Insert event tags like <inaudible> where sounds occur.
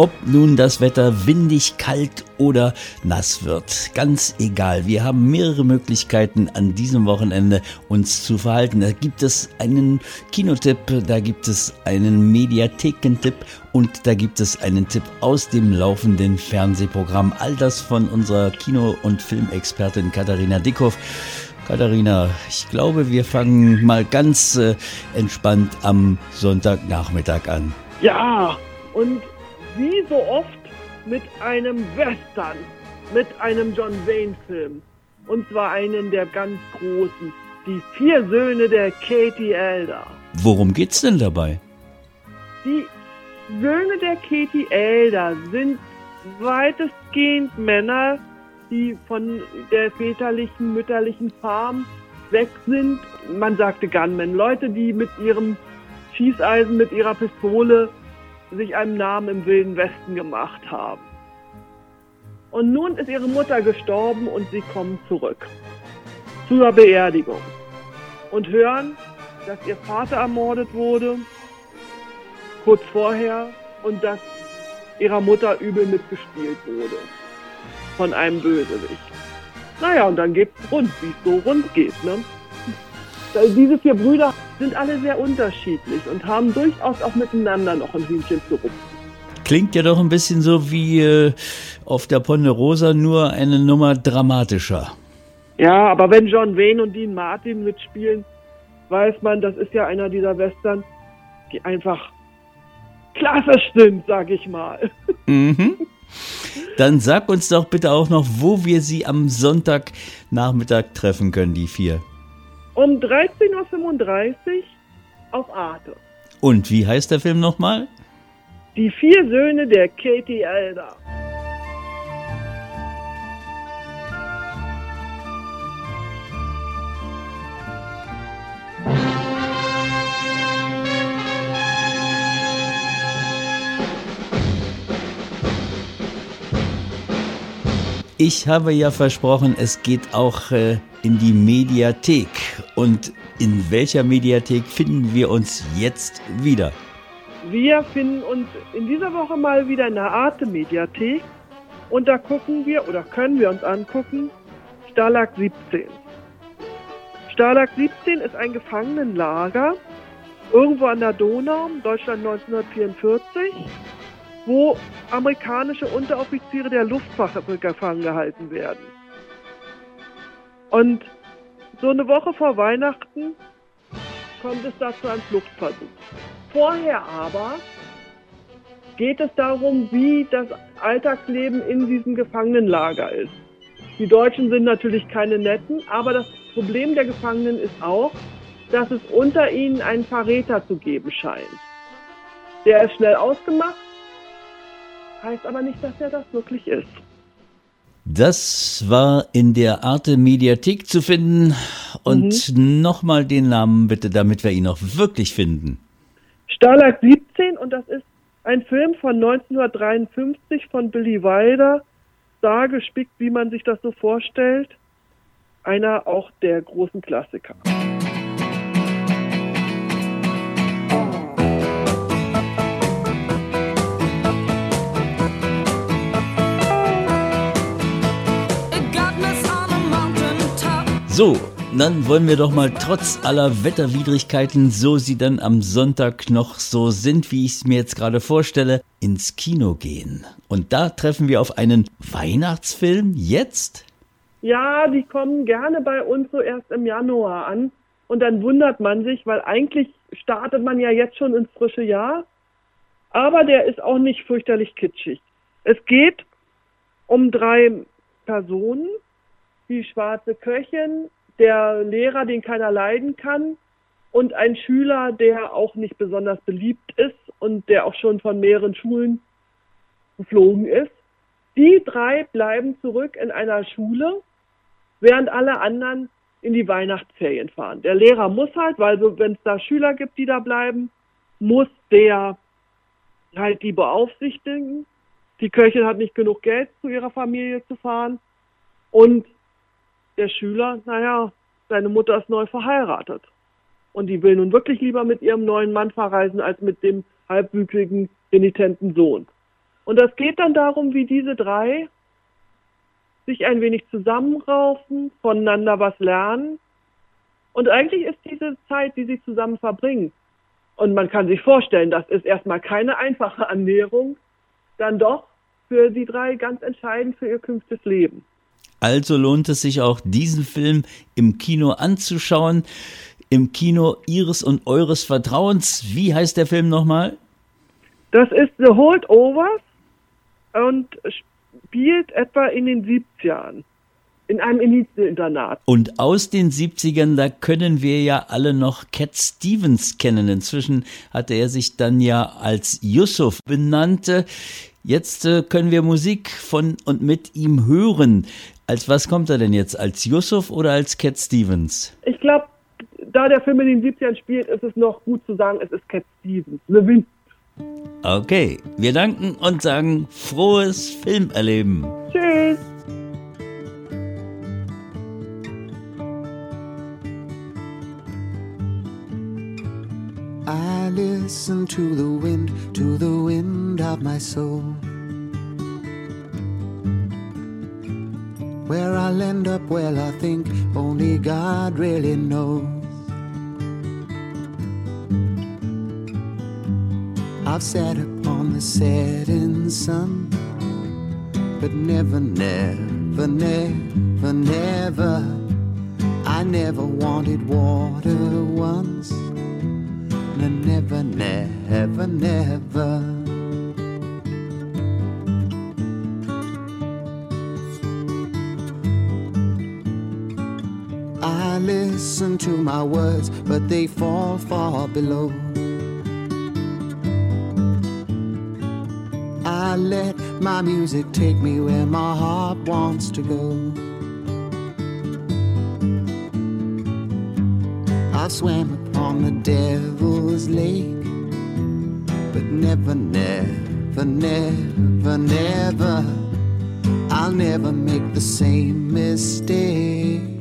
Ob nun das Wetter windig, kalt oder nass wird, ganz egal. Wir haben mehrere Möglichkeiten an diesem Wochenende uns zu verhalten. Da gibt es einen Kinotipp, da gibt es einen Mediathekentipp und da gibt es einen Tipp aus dem laufenden Fernsehprogramm. All das von unserer Kino- und Filmexpertin Katharina Dickhoff. Katharina, ich glaube, wir fangen mal ganz äh, entspannt am Sonntagnachmittag an. Ja, und wie so oft mit einem Western, mit einem John Wayne-Film. Und zwar einen der ganz großen, die vier Söhne der Katie Elder. Worum geht's denn dabei? Die Söhne der Katie Elder sind weitestgehend Männer, die von der väterlichen, mütterlichen Farm weg sind. Man sagte Gunmen, Leute, die mit ihrem Schießeisen, mit ihrer Pistole sich einen Namen im Wilden Westen gemacht haben. Und nun ist ihre Mutter gestorben und sie kommen zurück zur Beerdigung und hören, dass ihr Vater ermordet wurde, kurz vorher, und dass ihrer Mutter übel mitgespielt wurde von einem Bösewicht. Naja, und dann geht's rund, wie es so rund geht, ne? Diese vier Brüder sind alle sehr unterschiedlich und haben durchaus auch miteinander noch ein Hühnchen zu rupfen. Klingt ja doch ein bisschen so wie äh, auf der Ponderosa, nur eine Nummer dramatischer. Ja, aber wenn John Wayne und Dean Martin mitspielen, weiß man, das ist ja einer dieser Western, die einfach klassisch sind, sag ich mal. <laughs> Mhm. Dann sag uns doch bitte auch noch, wo wir sie am Sonntagnachmittag treffen können, die vier. Um 13.35 Uhr auf Arte. Und wie heißt der Film nochmal? Die vier Söhne der Katie Elder. Ich habe ja versprochen, es geht auch äh, in die Mediathek. Und in welcher Mediathek finden wir uns jetzt wieder? Wir finden uns in dieser Woche mal wieder in der Arte Mediathek. Und da gucken wir oder können wir uns angucken Stalag 17. Stalag 17 ist ein Gefangenenlager irgendwo an der Donau, Deutschland 1944 wo amerikanische Unteroffiziere der Luftwaffe gefangen gehalten werden. Und so eine Woche vor Weihnachten kommt es dazu einem Fluchtversuch. Vorher aber geht es darum, wie das Alltagsleben in diesem Gefangenenlager ist. Die Deutschen sind natürlich keine Netten, aber das Problem der Gefangenen ist auch, dass es unter ihnen einen Verräter zu geben scheint. Der ist schnell ausgemacht heißt aber nicht, dass er das wirklich ist. Das war in der Arte Mediathek zu finden. Und mhm. nochmal den Namen bitte, damit wir ihn auch wirklich finden. Stalag 17 und das ist ein Film von 1953 von Billy Wilder. Da gespickt, wie man sich das so vorstellt. Einer auch der großen Klassiker. So, dann wollen wir doch mal trotz aller Wetterwidrigkeiten, so sie dann am Sonntag noch so sind, wie ich es mir jetzt gerade vorstelle, ins Kino gehen. Und da treffen wir auf einen Weihnachtsfilm jetzt? Ja, die kommen gerne bei uns so erst im Januar an. Und dann wundert man sich, weil eigentlich startet man ja jetzt schon ins frische Jahr. Aber der ist auch nicht fürchterlich kitschig. Es geht um drei Personen, die schwarze Köchin, der Lehrer, den keiner leiden kann und ein Schüler, der auch nicht besonders beliebt ist und der auch schon von mehreren Schulen geflogen ist. Die drei bleiben zurück in einer Schule, während alle anderen in die Weihnachtsferien fahren. Der Lehrer muss halt, weil so, wenn es da Schüler gibt, die da bleiben, muss der halt die beaufsichtigen. Die Köchin hat nicht genug Geld, zu ihrer Familie zu fahren. Und der Schüler, naja, seine Mutter ist neu verheiratet. Und die will nun wirklich lieber mit ihrem neuen Mann verreisen, als mit dem halbwüchsigen, renitenten Sohn. Und das geht dann darum, wie diese drei sich ein wenig zusammenraufen, voneinander was lernen. Und eigentlich ist diese Zeit, die sie zusammen verbringen, und man kann sich vorstellen, das ist erstmal keine einfache Annäherung, dann doch für die drei ganz entscheidend für ihr künftiges Leben. Also lohnt es sich auch, diesen Film im Kino anzuschauen. Im Kino Ihres und Eures Vertrauens. Wie heißt der Film nochmal? Das ist The Holdovers und spielt etwa in den 70ern in einem Elite-Internat. Und aus den 70ern, da können wir ja alle noch Cat Stevens kennen. Inzwischen hatte er sich dann ja als Yusuf benannt. Jetzt äh, können wir Musik von und mit ihm hören. Als was kommt er denn jetzt? Als Yusuf oder als Cat Stevens? Ich glaube, da der Film in den 70ern spielt, ist es noch gut zu sagen, es ist Cat Stevens. Le Wind. Okay, wir danken und sagen frohes Filmerleben. Tschüss. I listen to the wind, to the wind of my soul. Where I'll end up, well, I think only God really knows. I've sat upon the setting sun, but never, never, never, never. I never wanted water once never, never, never. Fall far below. I let my music take me where my heart wants to go. I've swam upon the devil's lake. But never, never, never, never, I'll never make the same mistake.